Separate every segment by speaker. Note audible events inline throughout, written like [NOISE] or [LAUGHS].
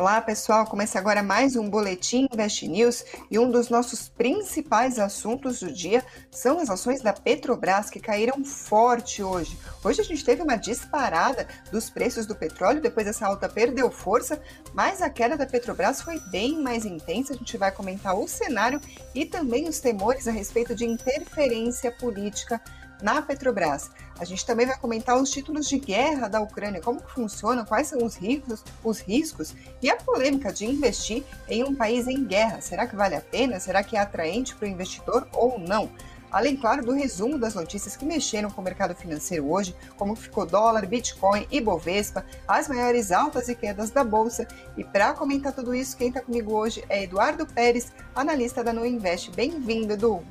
Speaker 1: Olá, pessoal. Começa agora mais um Boletim Invest News e um dos nossos principais assuntos do dia são as ações da Petrobras que caíram forte hoje. Hoje a gente teve uma disparada dos preços do petróleo, depois essa alta perdeu força, mas a queda da Petrobras foi bem mais intensa. A gente vai comentar o cenário e também os temores a respeito de interferência política na Petrobras. A gente também vai comentar os títulos de guerra da Ucrânia, como que funciona, quais são os riscos, os riscos e a polêmica de investir em um país em guerra. Será que vale a pena? Será que é atraente para o investidor ou não? Além, claro, do resumo das notícias que mexeram com o mercado financeiro hoje, como ficou dólar, Bitcoin e Bovespa, as maiores altas e quedas da Bolsa. E para comentar tudo isso, quem está comigo hoje é Eduardo Pérez, analista da No Invest. Bem-vindo, Edu!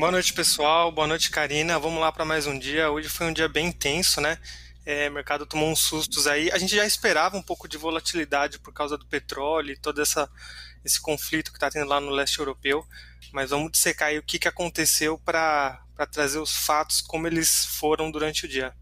Speaker 2: Boa noite, pessoal. Boa noite, Karina. Vamos lá para mais um dia. Hoje foi um dia bem intenso, né? É, o mercado tomou uns sustos aí. A gente já esperava um pouco de volatilidade por causa do petróleo e todo essa, esse conflito que está tendo lá no leste europeu. Mas vamos dissecar aí o que, que aconteceu para trazer os fatos como eles foram durante o dia.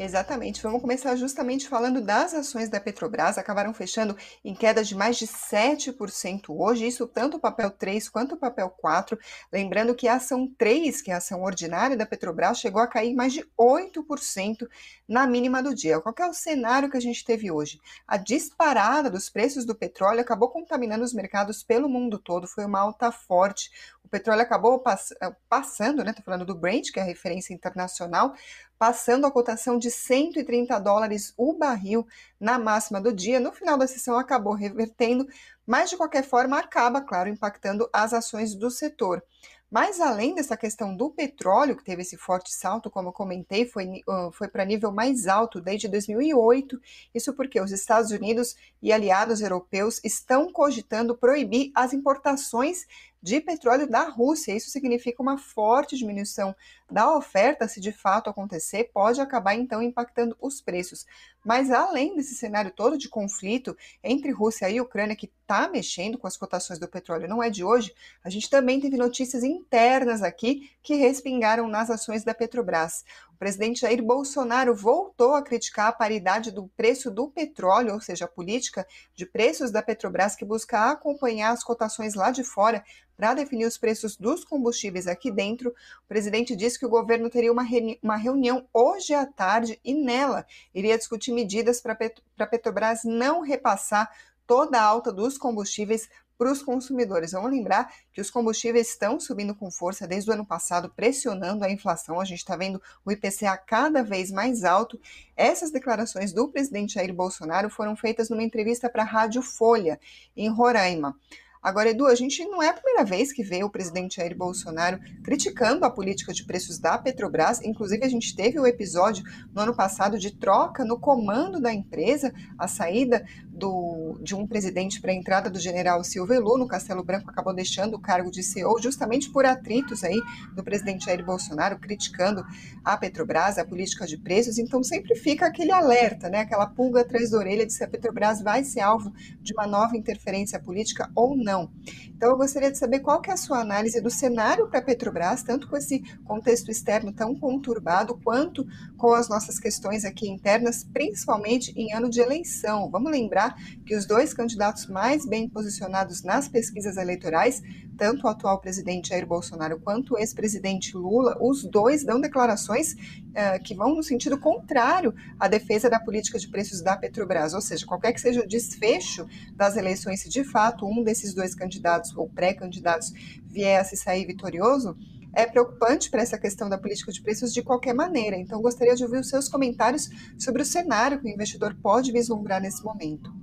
Speaker 1: Exatamente. Vamos começar justamente falando das ações da Petrobras, acabaram fechando em queda de mais de 7% hoje, isso tanto o papel 3 quanto o papel 4. Lembrando que a ação 3, que é a ação ordinária da Petrobras, chegou a cair mais de 8% na mínima do dia. Qual é o cenário que a gente teve hoje? A disparada dos preços do petróleo acabou contaminando os mercados pelo mundo todo, foi uma alta forte. O petróleo acabou pass passando, né? Estou falando do Brent, que é a referência internacional, passando a cotação de 130 dólares o barril na máxima do dia. No final da sessão acabou revertendo, mas de qualquer forma acaba, claro, impactando as ações do setor. Mas além dessa questão do petróleo, que teve esse forte salto, como eu comentei, foi, foi para nível mais alto desde 2008. Isso porque os Estados Unidos e aliados europeus estão cogitando proibir as importações de petróleo da Rússia. Isso significa uma forte diminuição da oferta, se de fato acontecer, pode acabar então impactando os preços. Mas além desse cenário todo de conflito entre Rússia e Ucrânia, que está mexendo com as cotações do petróleo, não é de hoje, a gente também teve notícias internas aqui que respingaram nas ações da Petrobras. O presidente Jair Bolsonaro voltou a criticar a paridade do preço do petróleo, ou seja, a política de preços da Petrobras que busca acompanhar as cotações lá de fora para definir os preços dos combustíveis aqui dentro. O presidente disse que o governo teria uma, uma reunião hoje à tarde e nela iria discutir medidas para a Petrobras não repassar toda a alta dos combustíveis para os consumidores. Vamos lembrar que os combustíveis estão subindo com força desde o ano passado, pressionando a inflação. A gente está vendo o IPCA cada vez mais alto. Essas declarações do presidente Jair Bolsonaro foram feitas numa entrevista para a Rádio Folha, em Roraima. Agora, Edu, a gente não é a primeira vez que vê o presidente Jair Bolsonaro criticando a política de preços da Petrobras. Inclusive, a gente teve o um episódio no ano passado de troca no comando da empresa, a saída do, de um presidente para a entrada do general Silvelu no Castelo Branco acabou deixando o cargo de CEO justamente por atritos aí do presidente Jair Bolsonaro criticando a Petrobras, a política de preços. Então, sempre fica aquele alerta, né? Aquela pulga atrás da orelha de se a Petrobras vai ser alvo de uma nova interferência política ou não. Então, eu gostaria de saber qual que é a sua análise do cenário para a Petrobras, tanto com esse contexto externo tão conturbado, quanto com as nossas questões aqui internas, principalmente em ano de eleição. Vamos lembrar que os dois candidatos mais bem posicionados nas pesquisas eleitorais, tanto o atual presidente Jair Bolsonaro quanto o ex-presidente Lula, os dois dão declarações uh, que vão no sentido contrário à defesa da política de preços da Petrobras, ou seja, qualquer que seja o desfecho das eleições, se de fato um desses dois candidatos ou pré-candidatos vier a se sair vitorioso, é preocupante para essa questão da política de preços de qualquer maneira. Então, gostaria de ouvir os seus comentários sobre o cenário que o investidor pode vislumbrar nesse momento.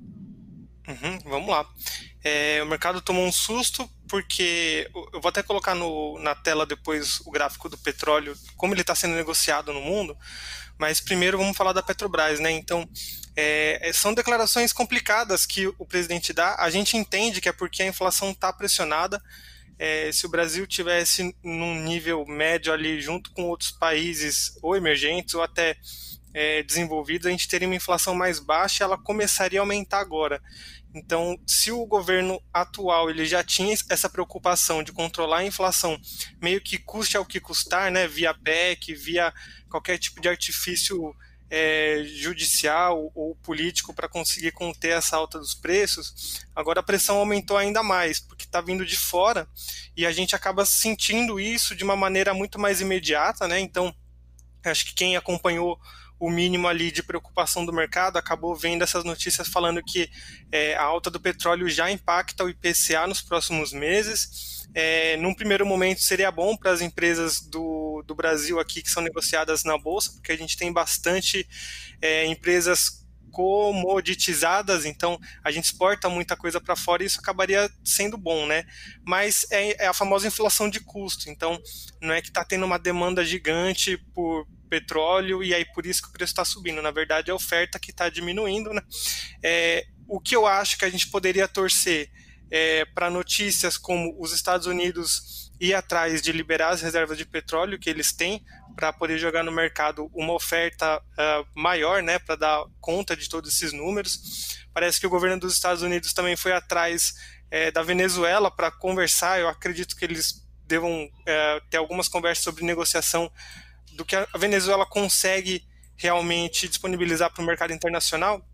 Speaker 2: Uhum, vamos lá. É, o mercado tomou um susto porque eu vou até colocar no, na tela depois o gráfico do petróleo, como ele está sendo negociado no mundo. Mas primeiro vamos falar da Petrobras, né? Então é, são declarações complicadas que o presidente dá. A gente entende que é porque a inflação está pressionada. É, se o Brasil tivesse num nível médio ali junto com outros países ou emergentes ou até é, desenvolvidos, a gente teria uma inflação mais baixa ela começaria a aumentar agora. Então, se o governo atual ele já tinha essa preocupação de controlar a inflação, meio que custe ao que custar, né, via PEC, via qualquer tipo de artifício é, judicial ou político para conseguir conter essa alta dos preços, agora a pressão aumentou ainda mais, porque está vindo de fora e a gente acaba sentindo isso de uma maneira muito mais imediata, né? Então, acho que quem acompanhou o mínimo ali de preocupação do mercado acabou vendo essas notícias falando que é, a alta do petróleo já impacta o IPCA nos próximos meses é, num primeiro momento seria bom para as empresas do, do Brasil aqui que são negociadas na Bolsa, porque a gente tem bastante é, empresas comoditizadas, então a gente exporta muita coisa para fora e isso acabaria sendo bom, né? Mas é, é a famosa inflação de custo, então não é que está tendo uma demanda gigante por petróleo e aí por isso que o preço está subindo, na verdade é a oferta que está diminuindo, né? É, o que eu acho que a gente poderia torcer é, para notícias como os Estados Unidos ir atrás de liberar as reservas de petróleo que eles têm para poder jogar no mercado uma oferta uh, maior, né, para dar conta de todos esses números. Parece que o governo dos Estados Unidos também foi atrás é, da Venezuela para conversar. Eu acredito que eles devam é, ter algumas conversas sobre negociação do que a Venezuela consegue realmente disponibilizar para o mercado internacional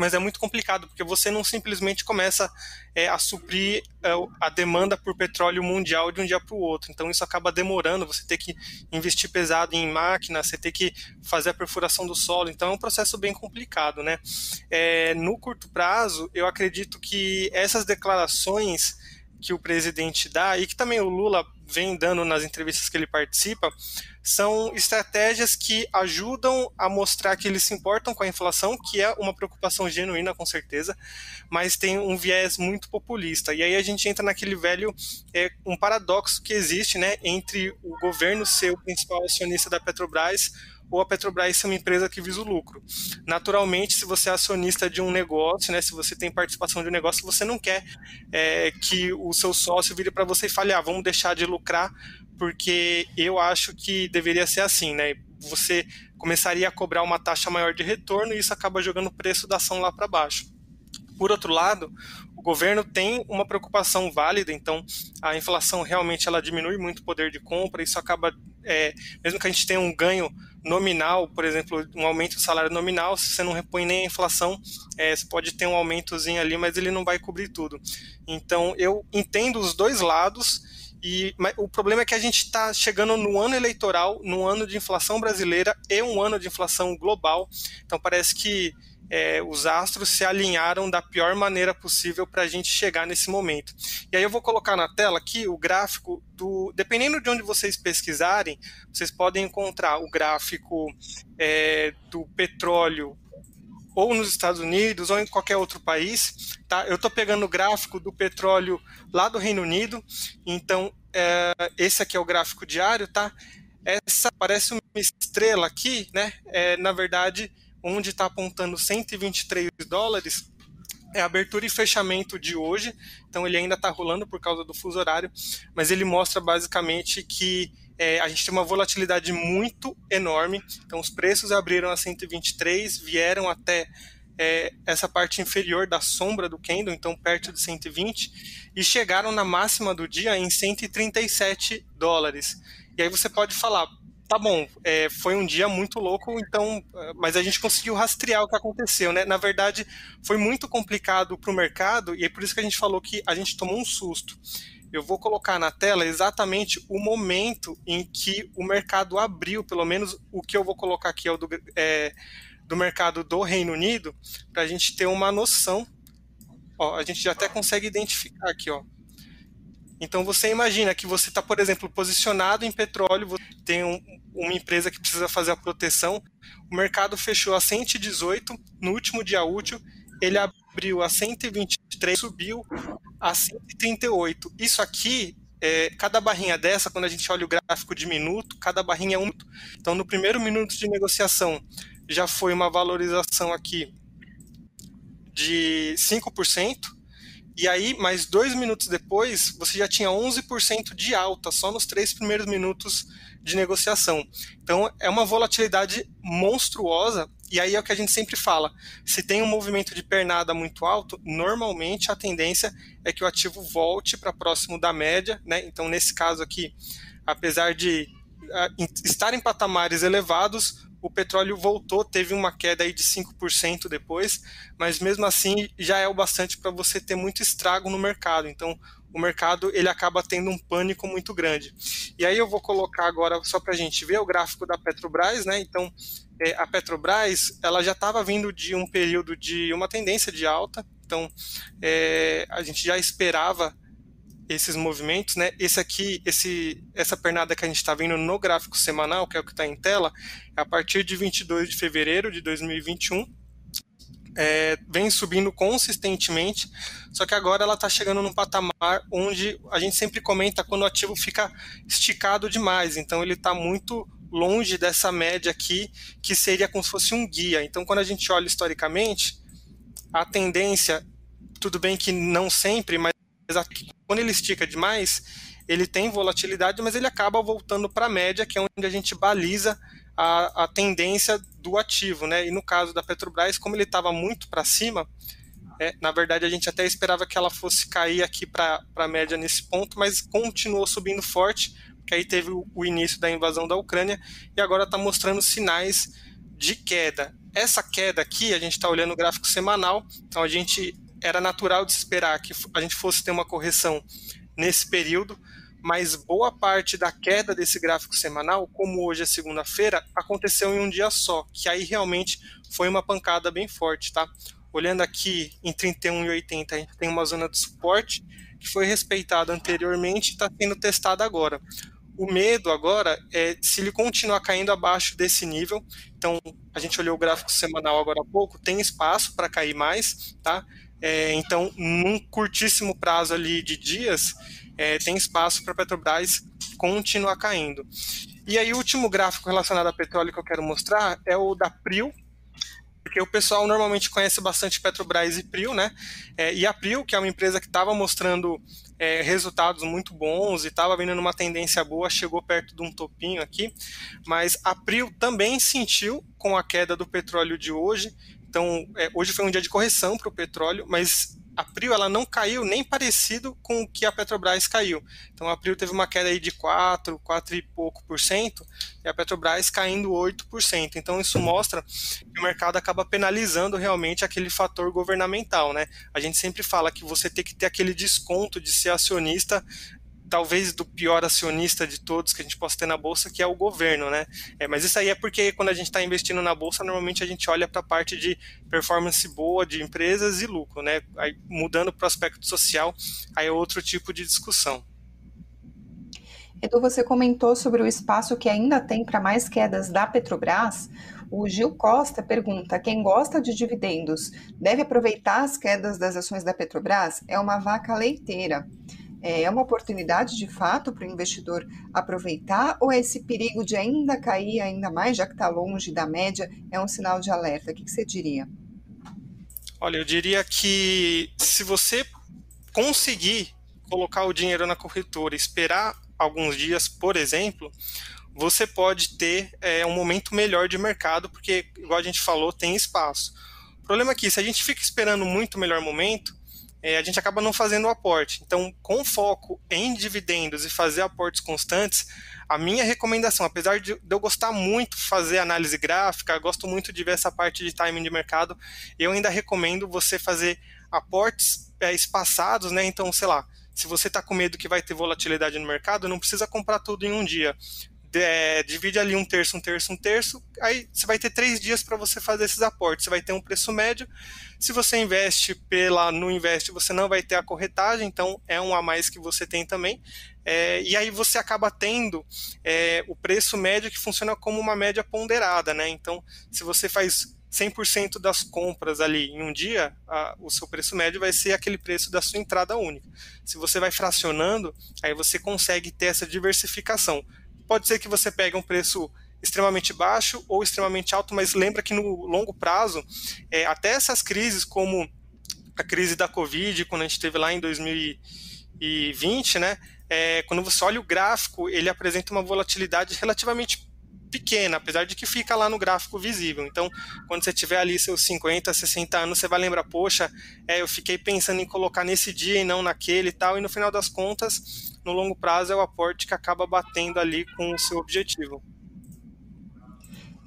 Speaker 2: mas é muito complicado, porque você não simplesmente começa é, a suprir é, a demanda por petróleo mundial de um dia para o outro. Então isso acaba demorando, você tem que investir pesado em máquina, você tem que fazer a perfuração do solo, então é um processo bem complicado. Né? É, no curto prazo, eu acredito que essas declarações que o presidente dá, e que também o Lula vem dando nas entrevistas que ele participa, são estratégias que ajudam a mostrar que eles se importam com a inflação, que é uma preocupação genuína, com certeza, mas tem um viés muito populista. E aí a gente entra naquele velho, é, um paradoxo que existe né, entre o governo ser o principal acionista da Petrobras ou a Petrobras ser uma empresa que visa o lucro. Naturalmente, se você é acionista de um negócio, né, se você tem participação de um negócio, você não quer é, que o seu sócio vire para você e fale, ah, vamos deixar de lucrar porque eu acho que deveria ser assim, né? Você começaria a cobrar uma taxa maior de retorno e isso acaba jogando o preço da ação lá para baixo. Por outro lado, o governo tem uma preocupação válida, então a inflação realmente ela diminui muito o poder de compra, isso acaba, é, mesmo que a gente tenha um ganho nominal, por exemplo, um aumento do salário nominal, se você não repõe nem a inflação, é, você pode ter um aumentozinho ali, mas ele não vai cobrir tudo. Então eu entendo os dois lados, e o problema é que a gente está chegando no ano eleitoral, no ano de inflação brasileira e um ano de inflação global. Então parece que é, os astros se alinharam da pior maneira possível para a gente chegar nesse momento. E aí eu vou colocar na tela aqui o gráfico do. Dependendo de onde vocês pesquisarem, vocês podem encontrar o gráfico é, do petróleo ou nos Estados Unidos ou em qualquer outro país. Tá? Eu estou pegando o gráfico do petróleo lá do Reino Unido, então é, esse aqui é o gráfico diário, tá? Essa parece uma estrela aqui, né? É, na verdade, onde está apontando 123 dólares é abertura e fechamento de hoje, então ele ainda está rolando por causa do fuso horário, mas ele mostra basicamente que é, a gente tem uma volatilidade muito enorme. Então, os preços abriram a 123, vieram até é, essa parte inferior da sombra do candle, então perto de 120, e chegaram na máxima do dia em 137 dólares. E aí você pode falar, tá bom, é, foi um dia muito louco, então, mas a gente conseguiu rastrear o que aconteceu, né? Na verdade, foi muito complicado para o mercado e é por isso que a gente falou que a gente tomou um susto eu vou colocar na tela exatamente o momento em que o mercado abriu, pelo menos o que eu vou colocar aqui é o do, é, do mercado do Reino Unido, para a gente ter uma noção. Ó, a gente já até consegue identificar aqui, ó. Então você imagina que você está, por exemplo, posicionado em petróleo, tem um, uma empresa que precisa fazer a proteção, o mercado fechou a 118 no último dia útil, ele abriu a 123, subiu a 138. Isso aqui, é, cada barrinha dessa, quando a gente olha o gráfico de minuto, cada barrinha é um minuto. Então, no primeiro minuto de negociação, já foi uma valorização aqui de 5%. E aí, mais dois minutos depois, você já tinha 11% de alta, só nos três primeiros minutos de negociação. Então, é uma volatilidade monstruosa e aí é o que a gente sempre fala: se tem um movimento de pernada muito alto, normalmente a tendência é que o ativo volte para próximo da média, né? Então, nesse caso aqui, apesar de estar em patamares elevados, o petróleo voltou, teve uma queda aí de 5% depois, mas mesmo assim já é o bastante para você ter muito estrago no mercado. Então, o mercado ele acaba tendo um pânico muito grande. E aí eu vou colocar agora só para a gente ver o gráfico da Petrobras, né? Então, é, a Petrobras ela já estava vindo de um período de uma tendência de alta, então é, a gente já esperava esses movimentos, né? Esse aqui, esse, essa pernada que a gente está vendo no gráfico semanal, que é o que está em tela, é a partir de 22 de fevereiro de 2021, é, vem subindo consistentemente, só que agora ela está chegando num patamar onde a gente sempre comenta quando o ativo fica esticado demais, então ele está muito longe dessa média aqui, que seria como se fosse um guia. Então, quando a gente olha historicamente, a tendência, tudo bem que não sempre, mas quando ele estica demais, ele tem volatilidade, mas ele acaba voltando para a média, que é onde a gente baliza a, a, tendência do ativo, né? E no caso da Petrobras, como ele estava muito para cima, é, na verdade a gente até esperava que ela fosse cair aqui para a média nesse ponto, mas continuou subindo forte, porque aí teve o, o início da invasão da Ucrânia e agora está mostrando sinais de queda. Essa queda aqui, a gente está olhando o gráfico semanal, então a gente era natural de esperar que a gente fosse ter uma correção nesse período, mas boa parte da queda desse gráfico semanal, como hoje é segunda-feira, aconteceu em um dia só, que aí realmente foi uma pancada bem forte, tá? Olhando aqui em 31 e 80, a gente tem uma zona de suporte que foi respeitada anteriormente e está sendo testada agora. O medo agora é se ele continuar caindo abaixo desse nível. Então, a gente olhou o gráfico semanal agora há pouco, tem espaço para cair mais, tá? É, então, num curtíssimo prazo ali de dias, é, tem espaço para a Petrobras continuar caindo. E aí, o último gráfico relacionado a petróleo que eu quero mostrar é o da PRIO, porque o pessoal normalmente conhece bastante Petrobras e PRIO, né? É, e a PRIO, que é uma empresa que estava mostrando é, resultados muito bons e estava vindo numa tendência boa, chegou perto de um topinho aqui, mas a PRIO também sentiu com a queda do petróleo de hoje então, é, hoje foi um dia de correção para o petróleo, mas a Prio ela não caiu nem parecido com o que a Petrobras caiu. Então a Prio teve uma queda aí de 4, 4 e pouco por cento, e a Petrobras caindo 8%. Então isso mostra que o mercado acaba penalizando realmente aquele fator governamental, né? A gente sempre fala que você tem que ter aquele desconto de ser acionista talvez do pior acionista de todos que a gente possa ter na bolsa, que é o governo, né? É, mas isso aí é porque quando a gente está investindo na bolsa, normalmente a gente olha para a parte de performance boa de empresas e lucro, né? Aí, mudando para o aspecto social, aí é outro tipo de discussão.
Speaker 1: Edu, você comentou sobre o espaço que ainda tem para mais quedas da Petrobras. O Gil Costa pergunta: quem gosta de dividendos deve aproveitar as quedas das ações da Petrobras? É uma vaca leiteira. É, uma oportunidade de fato para o investidor aproveitar ou é esse perigo de ainda cair ainda mais, já que está longe da média, é um sinal de alerta? O que, que você diria?
Speaker 2: Olha, eu diria que se você conseguir colocar o dinheiro na corretora, esperar alguns dias, por exemplo, você pode ter é, um momento melhor de mercado, porque, igual a gente falou, tem espaço. O problema é que, se a gente fica esperando muito melhor momento, é, a gente acaba não fazendo o aporte. Então, com foco em dividendos e fazer aportes constantes, a minha recomendação, apesar de eu gostar muito de fazer análise gráfica, gosto muito de ver essa parte de timing de mercado, eu ainda recomendo você fazer aportes é, espaçados, né? Então, sei lá, se você está com medo que vai ter volatilidade no mercado, não precisa comprar tudo em um dia é, divide ali um terço, um terço, um terço, aí você vai ter três dias para você fazer esses aportes. Você vai ter um preço médio. Se você investe pela no investe, você não vai ter a corretagem, então é um a mais que você tem também. É, e aí você acaba tendo é, o preço médio que funciona como uma média ponderada, né? Então, se você faz 100% das compras ali em um dia, a, o seu preço médio vai ser aquele preço da sua entrada única. Se você vai fracionando, aí você consegue ter essa diversificação pode ser que você pegue um preço extremamente baixo ou extremamente alto, mas lembra que no longo prazo, é, até essas crises, como a crise da Covid, quando a gente teve lá em 2020, né, é, quando você olha o gráfico, ele apresenta uma volatilidade relativamente pequena, apesar de que fica lá no gráfico visível. Então, quando você tiver ali seus 50, 60 anos, você vai lembrar, poxa, é, eu fiquei pensando em colocar nesse dia e não naquele e tal, e no final das contas, no longo prazo é o aporte que acaba batendo ali com o seu objetivo.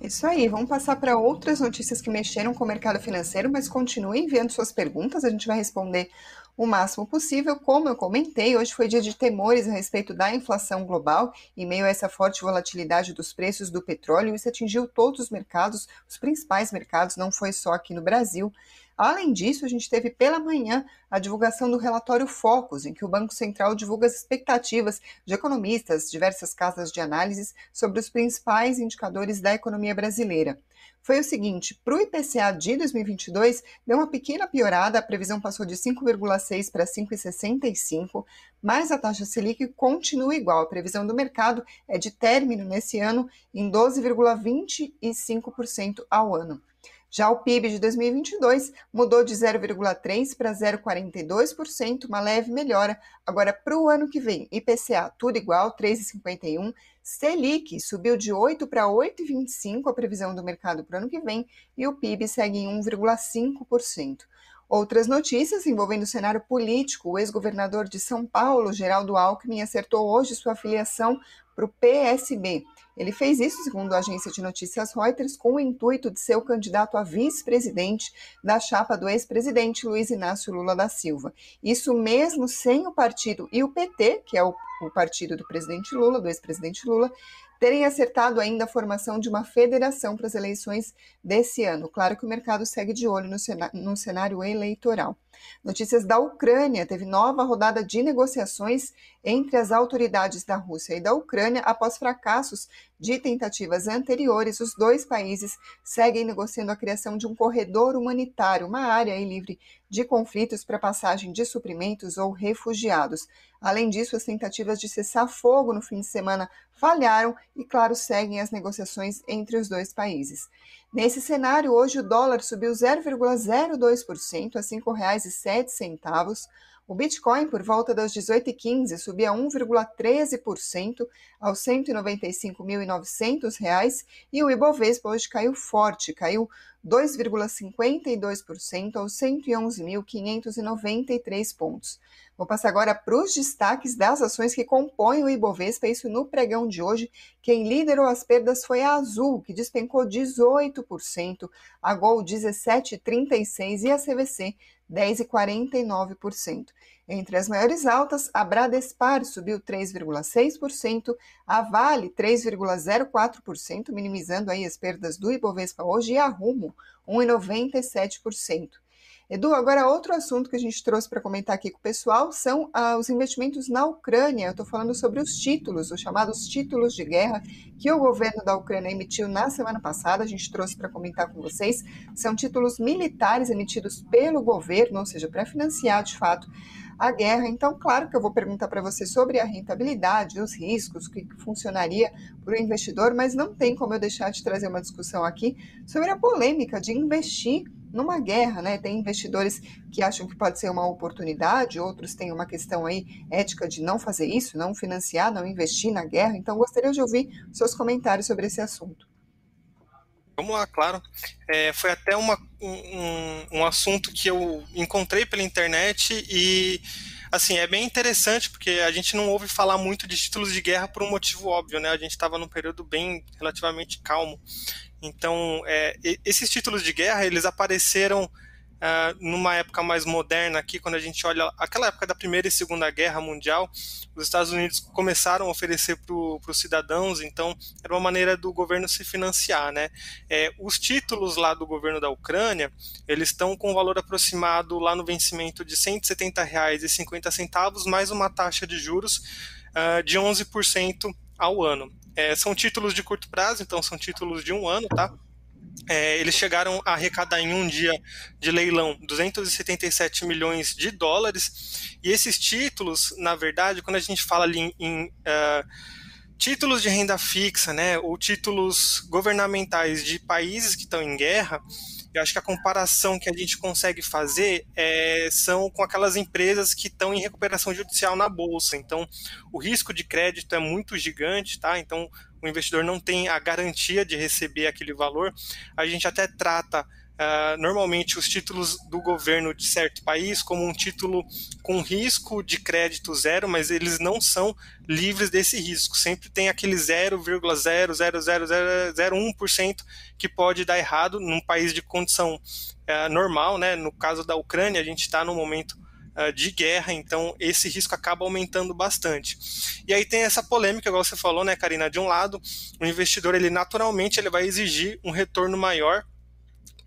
Speaker 1: Isso aí, vamos passar para outras notícias que mexeram com o mercado financeiro, mas continuem enviando suas perguntas, a gente vai responder o máximo possível. Como eu comentei, hoje foi dia de temores a respeito da inflação global, em meio a essa forte volatilidade dos preços do petróleo, isso atingiu todos os mercados, os principais mercados, não foi só aqui no Brasil. Além disso, a gente teve pela manhã a divulgação do relatório Focus, em que o Banco Central divulga as expectativas de economistas, diversas casas de análises sobre os principais indicadores da economia brasileira foi o seguinte: para o IPCA de 2022, deu uma pequena piorada, a previsão passou de 5,6 para 5,65, mas a taxa Selic continua igual. A previsão do mercado é de término nesse ano em 12,25% ao ano. Já o PIB de 2022 mudou de 0,3% para 0,42%, uma leve melhora. Agora, para o ano que vem, IPCA tudo igual, 3,51%. Selic subiu de 8 para 8,25 a previsão do mercado para o ano que vem e o PIB segue em 1,5%. Outras notícias envolvendo o cenário político: o ex-governador de São Paulo, Geraldo Alckmin, acertou hoje sua filiação para o PSB. Ele fez isso, segundo a agência de notícias Reuters, com o intuito de ser o candidato a vice-presidente da chapa do ex-presidente Luiz Inácio Lula da Silva. Isso mesmo sem o partido e o PT, que é o, o partido do presidente Lula, do ex-presidente Lula, terem acertado ainda a formação de uma federação para as eleições desse ano. Claro que o mercado segue de olho no, cenário eleitoral. Notícias da Ucrânia: teve nova rodada de negociações entre as autoridades da Rússia e da Ucrânia após fracassos de tentativas anteriores. Os dois países seguem negociando a criação de um corredor humanitário, uma área livre de conflitos para passagem de suprimentos ou refugiados. Além disso, as tentativas de cessar fogo no fim de semana falharam e, claro, seguem as negociações entre os dois países. Nesse cenário, hoje o dólar subiu 0,02% a R$ 5,07. O Bitcoin, por volta das 18h15, subia 1,13% aos 195.900 e o Ibovespa hoje caiu forte, caiu 2,52% aos 111.593 pontos. Vou passar agora para os destaques das ações que compõem o Ibovespa, isso no pregão de hoje. Quem liderou as perdas foi a Azul, que despencou 18%, a Gol 17,36% e a CVC 10,49%. Entre as maiores altas, a Bradespar subiu 3,6%, a Vale 3,04%, minimizando aí as perdas do Ibovespa hoje, e a Rumo 1,97%. Edu, agora outro assunto que a gente trouxe para comentar aqui com o pessoal são ah, os investimentos na Ucrânia. Eu estou falando sobre os títulos, os chamados títulos de guerra que o governo da Ucrânia emitiu na semana passada. A gente trouxe para comentar com vocês. São títulos militares emitidos pelo governo, ou seja, para financiar de fato a guerra. Então, claro que eu vou perguntar para você sobre a rentabilidade, os riscos, o que funcionaria para o investidor, mas não tem como eu deixar de trazer uma discussão aqui sobre a polêmica de investir numa guerra, né? Tem investidores que acham que pode ser uma oportunidade, outros têm uma questão aí ética de não fazer isso, não financiar, não investir na guerra. Então, gostaria de ouvir seus comentários sobre esse assunto.
Speaker 2: Vamos lá, claro. É, foi até uma, um, um assunto que eu encontrei pela internet e assim, é bem interessante porque a gente não ouve falar muito de títulos de guerra por um motivo óbvio, né? A gente estava num período bem relativamente calmo. Então, é, esses títulos de guerra, eles apareceram uh, numa época mais moderna aqui, quando a gente olha aquela época da Primeira e Segunda Guerra Mundial, os Estados Unidos começaram a oferecer para os cidadãos, então era uma maneira do governo se financiar, né? É, os títulos lá do governo da Ucrânia, eles estão com um valor aproximado lá no vencimento de R$ 170,50 mais uma taxa de juros uh, de 11% ao ano. É, são títulos de curto prazo, então são títulos de um ano, tá? É, eles chegaram a arrecadar em um dia de leilão 277 milhões de dólares. E esses títulos, na verdade, quando a gente fala ali em, em uh, títulos de renda fixa, né, ou títulos governamentais de países que estão em guerra, eu acho que a comparação que a gente consegue fazer é, são com aquelas empresas que estão em recuperação judicial na bolsa. Então, o risco de crédito é muito gigante, tá? Então, o investidor não tem a garantia de receber aquele valor. A gente até trata Uh, normalmente os títulos do governo de certo país como um título com risco de crédito zero, mas eles não são livres desse risco. Sempre tem aquele 0,00001% que pode dar errado num país de condição uh, normal, né? No caso da Ucrânia, a gente está no momento uh, de guerra, então esse risco acaba aumentando bastante. E aí tem essa polêmica, igual você falou, né, Karina? De um lado, o investidor ele naturalmente ele vai exigir um retorno maior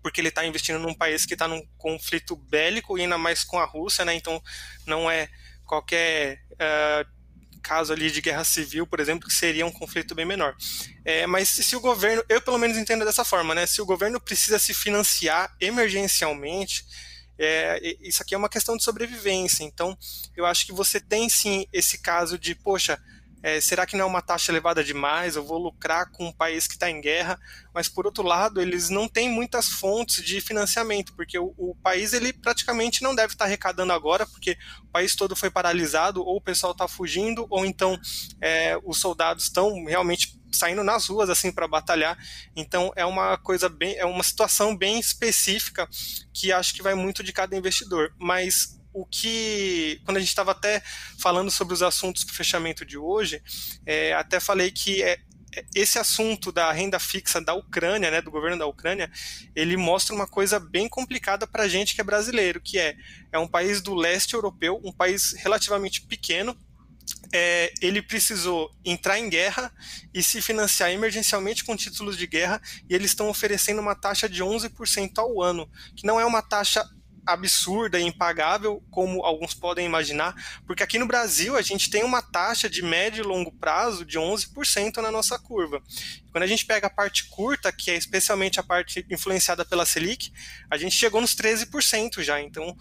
Speaker 2: porque ele está investindo num país que está num conflito bélico ainda mais com a Rússia, né? Então não é qualquer uh, caso ali de guerra civil, por exemplo, que seria um conflito bem menor. É, mas se o governo, eu pelo menos entendo dessa forma, né? Se o governo precisa se financiar emergencialmente, é, isso aqui é uma questão de sobrevivência. Então, eu acho que você tem sim esse caso de, poxa, é, será que não é uma taxa elevada demais? Eu vou lucrar com um país que está em guerra, mas por outro lado, eles não têm muitas fontes de financiamento, porque o, o país ele praticamente não deve estar tá arrecadando agora, porque o país todo foi paralisado, ou o pessoal está fugindo, ou então é, os soldados estão realmente saindo nas ruas assim para batalhar. Então é uma coisa bem, é uma situação bem específica que acho que vai muito de cada investidor. Mas o que, quando a gente estava até falando sobre os assuntos para o fechamento de hoje, é, até falei que é, é, esse assunto da renda fixa da Ucrânia, né, do governo da Ucrânia, ele mostra uma coisa bem complicada para a gente que é brasileiro, que é, é um país do leste europeu, um país relativamente pequeno, é, ele precisou entrar em guerra e se financiar emergencialmente com títulos de guerra, e eles estão oferecendo uma taxa de 11% ao ano, que não é uma taxa absurda e impagável, como alguns podem imaginar, porque aqui no Brasil a gente tem uma taxa de médio e longo prazo de 11% na nossa curva. Quando a gente pega a parte curta, que é especialmente a parte influenciada pela Selic, a gente chegou nos 13% já. Então,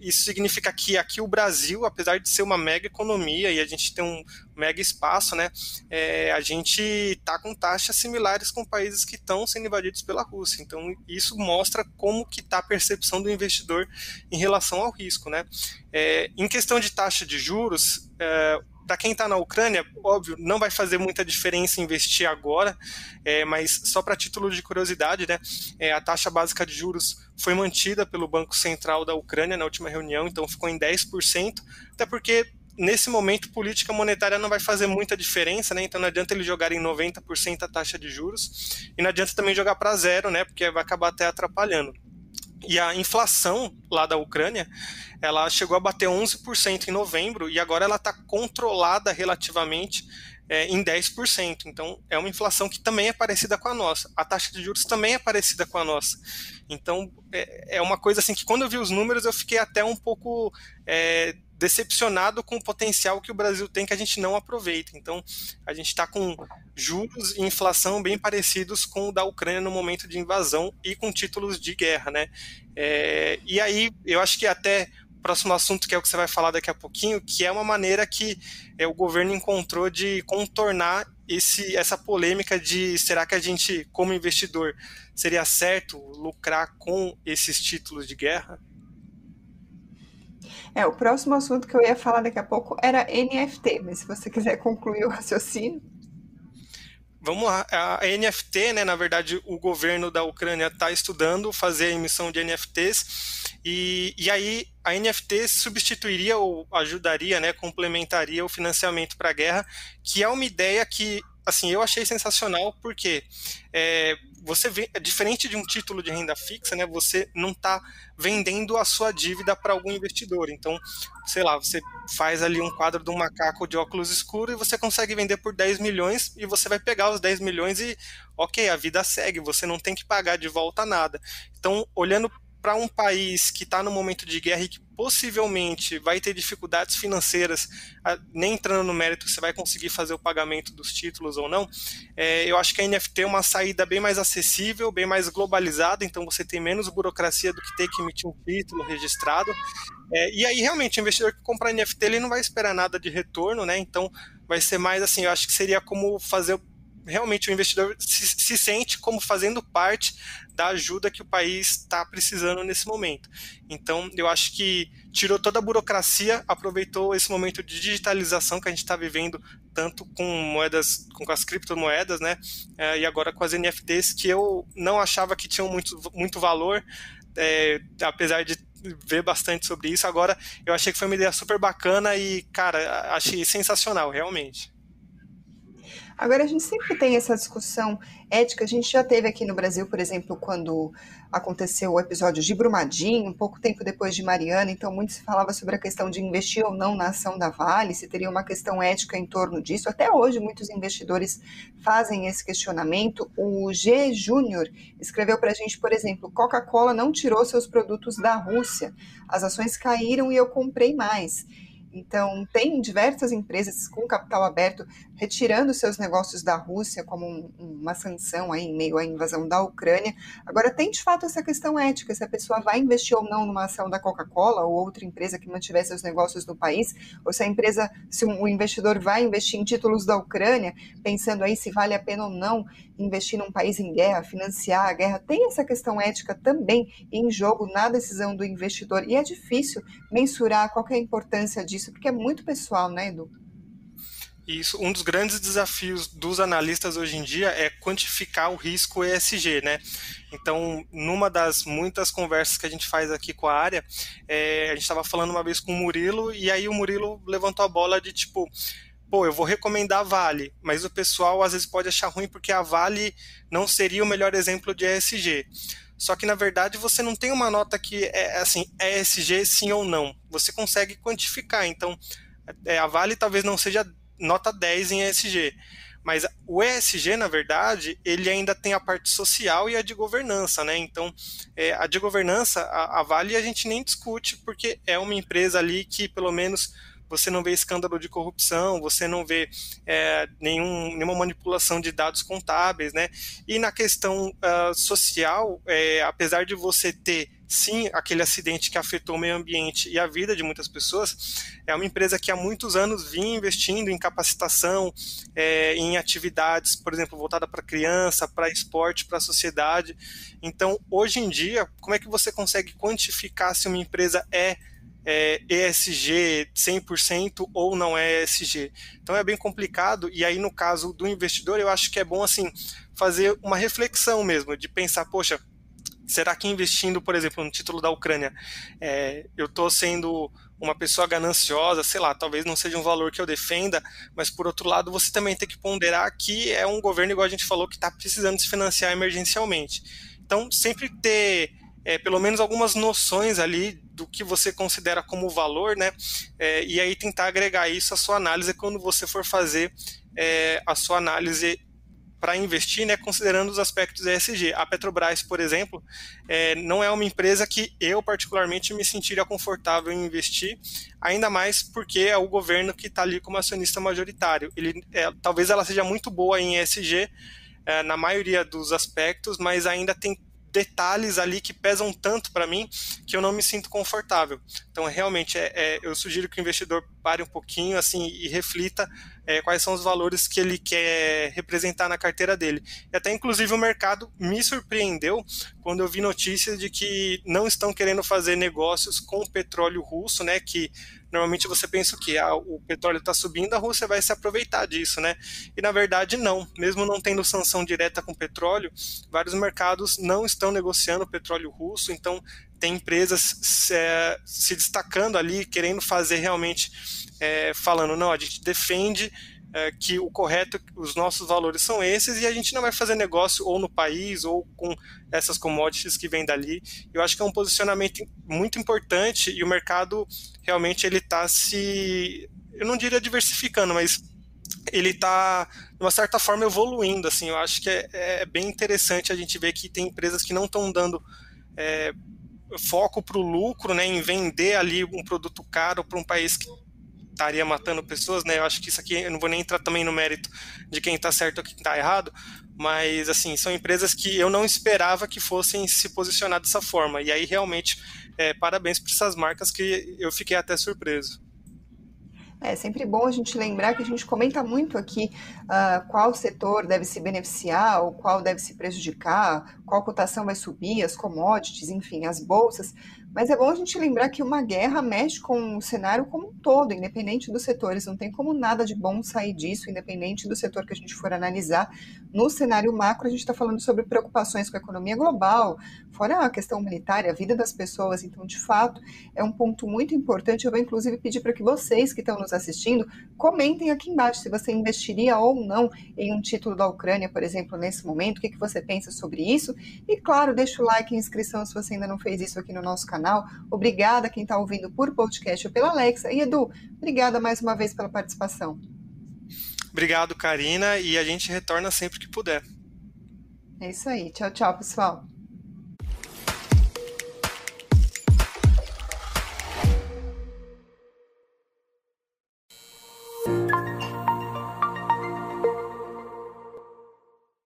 Speaker 2: isso significa que aqui o Brasil, apesar de ser uma mega economia e a gente tem um mega espaço, né, é, a gente está com taxas similares com países que estão sendo invadidos pela Rússia. Então, isso mostra como que está a percepção do investidor em relação ao risco. Né? É, em questão de taxa de juros, é, para quem está na Ucrânia, óbvio, não vai fazer muita diferença investir agora, é, mas só para título de curiosidade, né, é, a taxa básica de juros foi mantida pelo Banco Central da Ucrânia na última reunião, então ficou em 10%, até porque nesse momento política monetária não vai fazer muita diferença, né? Então não adianta ele jogar em 90% a taxa de juros e não adianta também jogar para zero, né? Porque vai acabar até atrapalhando. E a inflação lá da Ucrânia, ela chegou a bater 11% em novembro e agora ela está controlada relativamente é, em 10%. Então, é uma inflação que também é parecida com a nossa. A taxa de juros também é parecida com a nossa. Então, é, é uma coisa assim que quando eu vi os números eu fiquei até um pouco é, decepcionado com o potencial que o Brasil tem que a gente não aproveita. Então, a gente está com juros e inflação bem parecidos com o da Ucrânia no momento de invasão e com títulos de guerra, né? É, e aí, eu acho que até o próximo assunto, que é o que você vai falar daqui a pouquinho, que é uma maneira que é, o governo encontrou de contornar esse, essa polêmica de será que a gente, como investidor, seria certo lucrar com esses títulos de guerra?
Speaker 1: É, o próximo assunto que eu ia falar daqui a pouco era NFT, mas se você quiser [LAUGHS] concluir o raciocínio.
Speaker 2: Vamos lá. A NFT, né, na verdade, o governo da Ucrânia está estudando fazer a emissão de NFTs e, e aí a NFT substituiria ou ajudaria, né, complementaria o financiamento para a guerra, que é uma ideia que assim, eu achei sensacional porque é, você vê, é diferente de um título de renda fixa, né? Você não está vendendo a sua dívida para algum investidor. Então, sei lá, você faz ali um quadro de um macaco de óculos escuros e você consegue vender por 10 milhões e você vai pegar os 10 milhões e, ok, a vida segue, você não tem que pagar de volta nada. Então, olhando para um país que está no momento de guerra e que possivelmente vai ter dificuldades financeiras, nem entrando no mérito se vai conseguir fazer o pagamento dos títulos ou não, é, eu acho que a NFT é uma saída bem mais acessível, bem mais globalizada, então você tem menos burocracia do que ter que emitir um título registrado. É, e aí, realmente, o investidor que comprar NFT ele não vai esperar nada de retorno, né? Então vai ser mais assim, eu acho que seria como fazer realmente o investidor se, se sente como fazendo parte da ajuda que o país está precisando nesse momento. Então, eu acho que tirou toda a burocracia, aproveitou esse momento de digitalização que a gente está vivendo, tanto com moedas, com as criptomoedas, né? É, e agora com as NFTs, que eu não achava que tinham muito, muito valor, é, apesar de ver bastante sobre isso. Agora, eu achei que foi uma ideia super bacana e, cara, achei sensacional, realmente.
Speaker 1: Agora, a gente sempre tem essa discussão ética. A gente já teve aqui no Brasil, por exemplo, quando aconteceu o episódio de Brumadinho, um pouco tempo depois de Mariana, então muito se falava sobre a questão de investir ou não na ação da Vale, se teria uma questão ética em torno disso. Até hoje, muitos investidores fazem esse questionamento. O G. Júnior escreveu para a gente, por exemplo, Coca-Cola não tirou seus produtos da Rússia, as ações caíram e eu comprei mais. Então, tem diversas empresas com capital aberto retirando seus negócios da Rússia como um, uma sanção aí em meio à invasão da Ucrânia. Agora, tem de fato essa questão ética, se a pessoa vai investir ou não numa ação da Coca-Cola ou outra empresa que mantiver seus negócios no país, ou se a empresa, se o investidor vai investir em títulos da Ucrânia, pensando aí se vale a pena ou não investir num país em guerra, financiar a guerra, tem essa questão ética também em jogo na decisão do investidor. E é difícil mensurar qual é a importância disso, porque é muito pessoal, né, Edu?
Speaker 2: Isso, um dos grandes desafios dos analistas hoje em dia é quantificar o risco ESG, né? Então, numa das muitas conversas que a gente faz aqui com a área, é, a gente estava falando uma vez com o Murilo, e aí o Murilo levantou a bola de tipo, pô, eu vou recomendar a Vale, mas o pessoal às vezes pode achar ruim porque a Vale não seria o melhor exemplo de ESG. Só que na verdade você não tem uma nota que é assim, ESG sim ou não. Você consegue quantificar. Então, é, a Vale talvez não seja nota 10 em ESG. Mas o ESG, na verdade, ele ainda tem a parte social e a de governança, né? Então, é, a de governança, a, a Vale a gente nem discute, porque é uma empresa ali que, pelo menos, você não vê escândalo de corrupção, você não vê é, nenhum, nenhuma manipulação de dados contábeis, né? E na questão uh, social, é, apesar de você ter sim aquele acidente que afetou o meio ambiente e a vida de muitas pessoas, é uma empresa que há muitos anos vinha investindo em capacitação, é, em atividades, por exemplo, voltada para criança, para esporte, para a sociedade. Então, hoje em dia, como é que você consegue quantificar se uma empresa é é ESG 100% ou não é ESG. Então é bem complicado e aí no caso do investidor eu acho que é bom assim fazer uma reflexão mesmo de pensar, poxa, será que investindo, por exemplo, no título da Ucrânia, é, eu estou sendo uma pessoa gananciosa, sei lá, talvez não seja um valor que eu defenda, mas por outro lado você também tem que ponderar que é um governo, igual a gente falou, que está precisando se financiar emergencialmente. Então, sempre ter é, pelo menos algumas noções ali do que você considera como valor, né? É, e aí tentar agregar isso à sua análise quando você for fazer é, a sua análise para investir, né, considerando os aspectos ESG. A Petrobras, por exemplo, é, não é uma empresa que eu particularmente me sentiria confortável em investir, ainda mais porque é o governo que está ali como acionista majoritário. Ele, é, talvez ela seja muito boa em ESG, é, na maioria dos aspectos, mas ainda tem detalhes ali que pesam tanto para mim que eu não me sinto confortável. Então, realmente, é, é, eu sugiro que o investidor pare um pouquinho assim e reflita é, quais são os valores que ele quer representar na carteira dele. E até, inclusive, o mercado me surpreendeu quando eu vi notícias de que não estão querendo fazer negócios com o petróleo russo, né, que normalmente você pensa que ah, o petróleo está subindo, a Rússia vai se aproveitar disso, né? E na verdade não. Mesmo não tendo sanção direta com petróleo, vários mercados não estão negociando petróleo russo, então tem empresas se, se destacando ali, querendo fazer realmente, é, falando, não, a gente defende é, que o correto, os nossos valores são esses e a gente não vai fazer negócio ou no país ou com essas commodities que vêm dali. Eu acho que é um posicionamento muito importante e o mercado realmente ele está se, eu não diria diversificando, mas ele está, de uma certa forma, evoluindo. Assim, eu acho que é, é bem interessante a gente ver que tem empresas que não estão dando é, foco para o lucro, né, em vender ali um produto caro para um país que estaria matando pessoas, né? Eu acho que isso aqui eu não vou nem entrar também no mérito de quem está certo ou quem está errado, mas assim são empresas que eu não esperava que fossem se posicionar dessa forma. E aí realmente é, parabéns para essas marcas que eu fiquei até surpreso.
Speaker 1: É sempre bom a gente lembrar que a gente comenta muito aqui uh, qual setor deve se beneficiar ou qual deve se prejudicar, qual cotação vai subir, as commodities, enfim, as bolsas. Mas é bom a gente lembrar que uma guerra mexe com o cenário como um todo, independente dos setores. Não tem como nada de bom sair disso, independente do setor que a gente for analisar. No cenário macro, a gente está falando sobre preocupações com a economia global, fora a questão humanitária, a vida das pessoas. Então, de fato, é um ponto muito importante. Eu vou, inclusive, pedir para que vocês que estão nos assistindo comentem aqui embaixo se você investiria ou não em um título da Ucrânia, por exemplo, nesse momento. O que, que você pensa sobre isso? E, claro, deixa o like e inscrição se você ainda não fez isso aqui no nosso canal canal. Obrigada quem está ouvindo por podcast ou pela Alexa. E Edu, obrigada mais uma vez pela participação.
Speaker 2: Obrigado, Karina, e a gente retorna sempre que puder.
Speaker 1: É isso aí. Tchau, tchau, pessoal.